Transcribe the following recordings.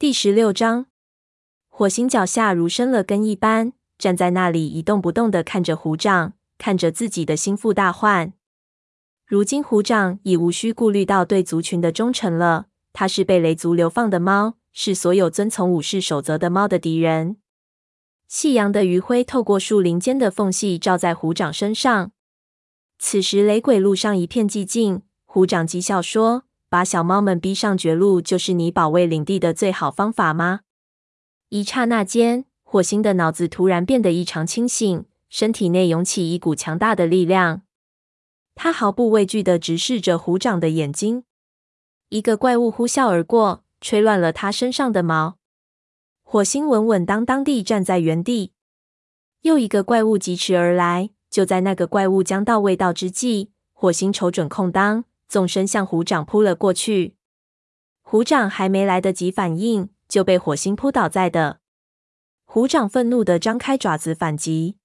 第十六章，火星脚下如生了根一般，站在那里一动不动地看着虎掌，看着自己的心腹大患。如今虎掌已无需顾虑到对族群的忠诚了。它是被雷族流放的猫，是所有遵从武士守则的猫的敌人。夕阳的余晖透过树林间的缝隙，照在虎掌身上。此时雷鬼路上一片寂静。虎掌讥笑说。把小猫们逼上绝路，就是你保卫领地的最好方法吗？一刹那间，火星的脑子突然变得异常清醒，身体内涌起一股强大的力量。他毫不畏惧地直视着虎掌的眼睛。一个怪物呼啸而过，吹乱了他身上的毛。火星稳稳当当地站在原地。又一个怪物疾驰而来，就在那个怪物将到未到之际，火星瞅准空当。纵身向虎掌扑了过去，虎掌还没来得及反应，就被火星扑倒在地。虎掌愤怒地张开爪子反击，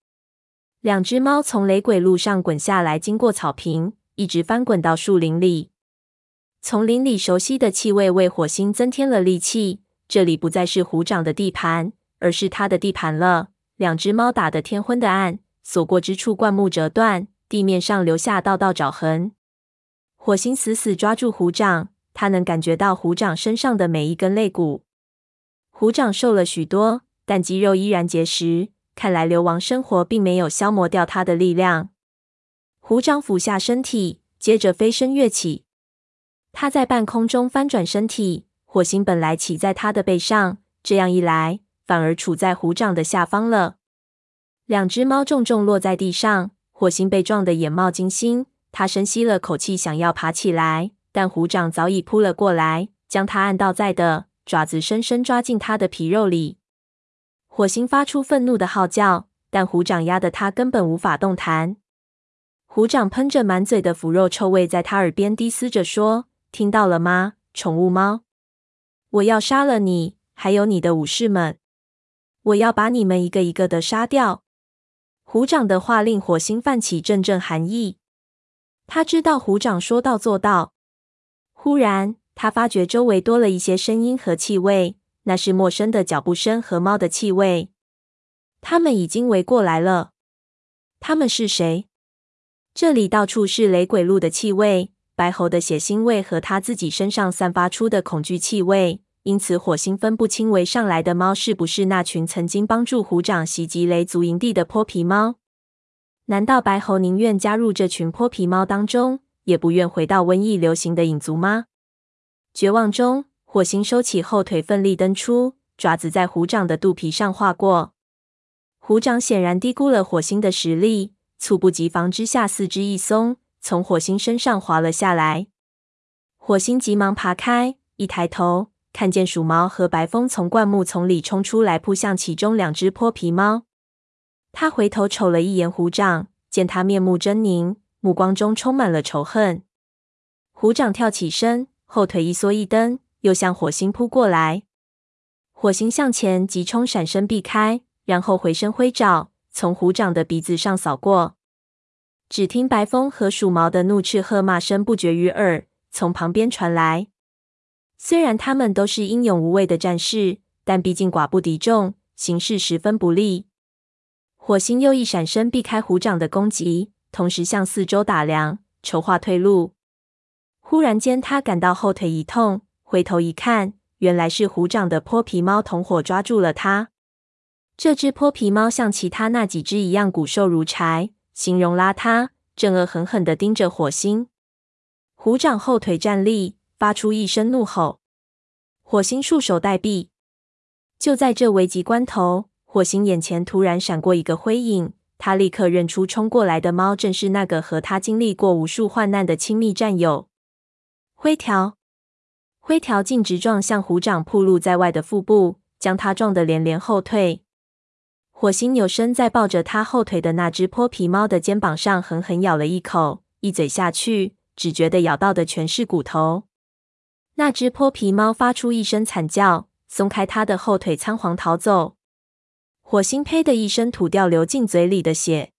两只猫从雷鬼路上滚下来，经过草坪，一直翻滚到树林里。丛林里熟悉的气味为火星增添了力气。这里不再是虎掌的地盘，而是他的地盘了。两只猫打得天昏的暗，所过之处灌木折断，地面上留下道道爪痕。火星死死抓住虎掌，他能感觉到虎掌身上的每一根肋骨。虎掌瘦了许多，但肌肉依然结实。看来流亡生活并没有消磨掉他的力量。虎掌俯下身体，接着飞身跃起。他在半空中翻转身体，火星本来骑在他的背上，这样一来，反而处在虎掌的下方了。两只猫重重落在地上，火星被撞得眼冒金星。他深吸了口气，想要爬起来，但虎掌早已扑了过来，将他按倒在地，爪子深深抓进他的皮肉里。火星发出愤怒的号叫，但虎掌压得他根本无法动弹。虎掌喷着满嘴的腐肉臭味，在他耳边低嘶着说：“听到了吗，宠物猫？我要杀了你，还有你的武士们！我要把你们一个一个的杀掉！”虎掌的话令火星泛起阵阵寒意。他知道虎掌说到做到。忽然，他发觉周围多了一些声音和气味，那是陌生的脚步声和猫的气味。他们已经围过来了。他们是谁？这里到处是雷鬼鹿的气味，白猴的血腥味和他自己身上散发出的恐惧气味。因此，火星分不清围上来的猫是不是那群曾经帮助虎掌袭击雷族营地的泼皮猫。难道白猴宁愿加入这群泼皮猫当中，也不愿回到瘟疫流行的影族吗？绝望中，火星收起后腿，奋力蹬出，爪子在虎掌的肚皮上划过。虎掌显然低估了火星的实力，猝不及防之下，四肢一松，从火星身上滑了下来。火星急忙爬开，一抬头，看见鼠毛和白风从灌木丛里冲出来，扑向其中两只泼皮猫。他回头瞅了一眼虎掌，见他面目狰狞，目光中充满了仇恨。虎掌跳起身，后腿一缩一蹬，又向火星扑过来。火星向前急冲，闪身避开，然后回身挥爪，从虎掌的鼻子上扫过。只听白风和鼠毛的怒斥喝骂声不绝于耳，从旁边传来。虽然他们都是英勇无畏的战士，但毕竟寡不敌众，形势十分不利。火星又一闪身避开虎掌的攻击，同时向四周打量，筹划退路。忽然间，他感到后腿一痛，回头一看，原来是虎掌的泼皮猫同伙抓住了他。这只泼皮猫像其他那几只一样骨瘦如柴，形容邋遢，正恶狠狠地盯着火星。虎掌后腿站立，发出一声怒吼。火星束手待毙。就在这危急关头。火星眼前突然闪过一个灰影，他立刻认出冲过来的猫正是那个和他经历过无数患难的亲密战友灰条。灰条径直撞向虎掌暴露在外的腹部，将他撞得连连后退。火星扭身在抱着他后腿的那只泼皮猫的肩膀上狠狠咬了一口，一嘴下去，只觉得咬到的全是骨头。那只泼皮猫发出一声惨叫，松开他的后腿，仓皇逃走。火星呸的一声吐掉流进嘴里的血。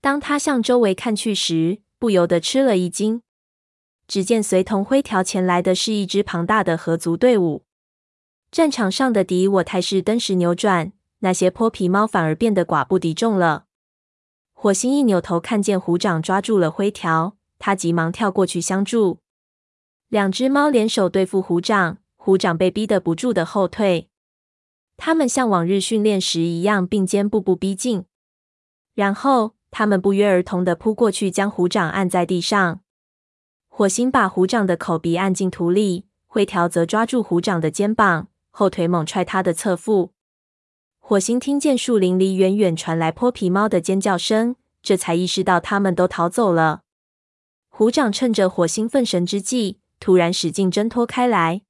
当他向周围看去时，不由得吃了一惊。只见随同灰条前来的是一支庞大的河族队伍。战场上的敌我态势登时扭转，那些泼皮猫反而变得寡不敌众了。火星一扭头，看见虎掌抓住了灰条，他急忙跳过去相助。两只猫联手对付虎掌，虎掌被逼得不住的后退。他们像往日训练时一样并肩步步逼近，然后他们不约而同的扑过去，将虎掌按在地上。火星把虎掌的口鼻按进土里，灰条则抓住虎掌的肩膀，后腿猛踹他的侧腹。火星听见树林里远远传来泼皮猫的尖叫声，这才意识到他们都逃走了。虎掌趁着火星分神之际，突然使劲挣脱开来，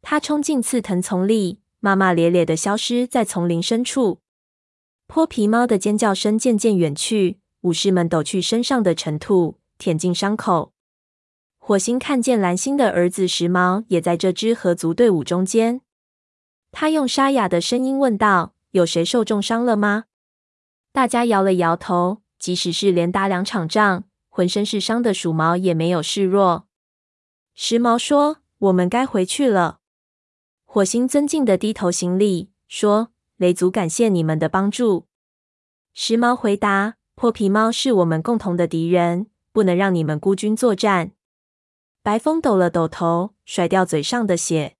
他冲进刺藤丛里，骂骂咧咧地消失在丛林深处。泼皮猫的尖叫声渐渐远去，武士们抖去身上的尘土，舔净伤口。火星看见蓝星的儿子时髦也在这支合族队伍中间。他用沙哑的声音问道：“有谁受重伤了吗？”大家摇了摇头。即使是连打两场仗，浑身是伤的鼠毛也没有示弱。时髦说：“我们该回去了。”火星尊敬的低头行礼，说：“雷族感谢你们的帮助。”时髦回答：“破皮猫是我们共同的敌人，不能让你们孤军作战。”白风抖了抖头，甩掉嘴上的血。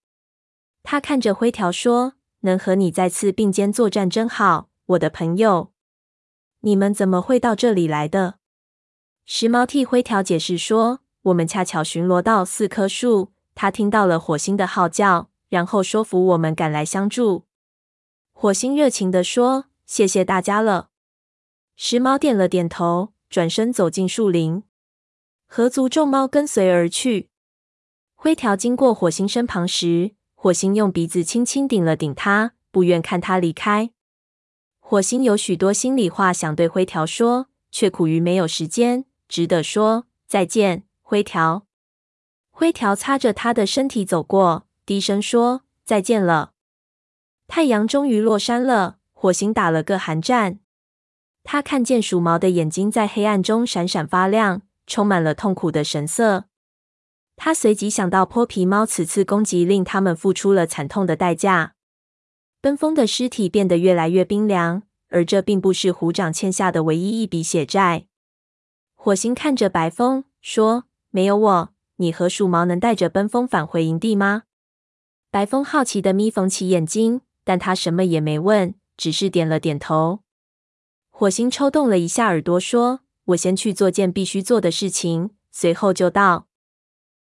他看着灰条说：“能和你再次并肩作战真好，我的朋友。你们怎么会到这里来的？”时髦替灰条解释说：“我们恰巧巡逻到四棵树，他听到了火星的号叫，然后说服我们赶来相助。”火星热情地说：“谢谢大家了。”时髦点了点头，转身走进树林。合族众猫跟随而去。灰条经过火星身旁时，火星用鼻子轻轻顶了顶他，不愿看他离开。火星有许多心里话想对灰条说，却苦于没有时间，只得说再见，灰条。灰条擦着他的身体走过，低声说再见了。太阳终于落山了，火星打了个寒战。他看见鼠毛的眼睛在黑暗中闪闪发亮，充满了痛苦的神色。他随即想到泼皮猫此次攻击令他们付出了惨痛的代价。奔风的尸体变得越来越冰凉，而这并不是虎掌欠下的唯一一笔血债。火星看着白风说：“没有我，你和鼠毛能带着奔风返回营地吗？”白风好奇的眯缝起眼睛，但他什么也没问，只是点了点头。火星抽动了一下耳朵，说：“我先去做件必须做的事情，随后就到。”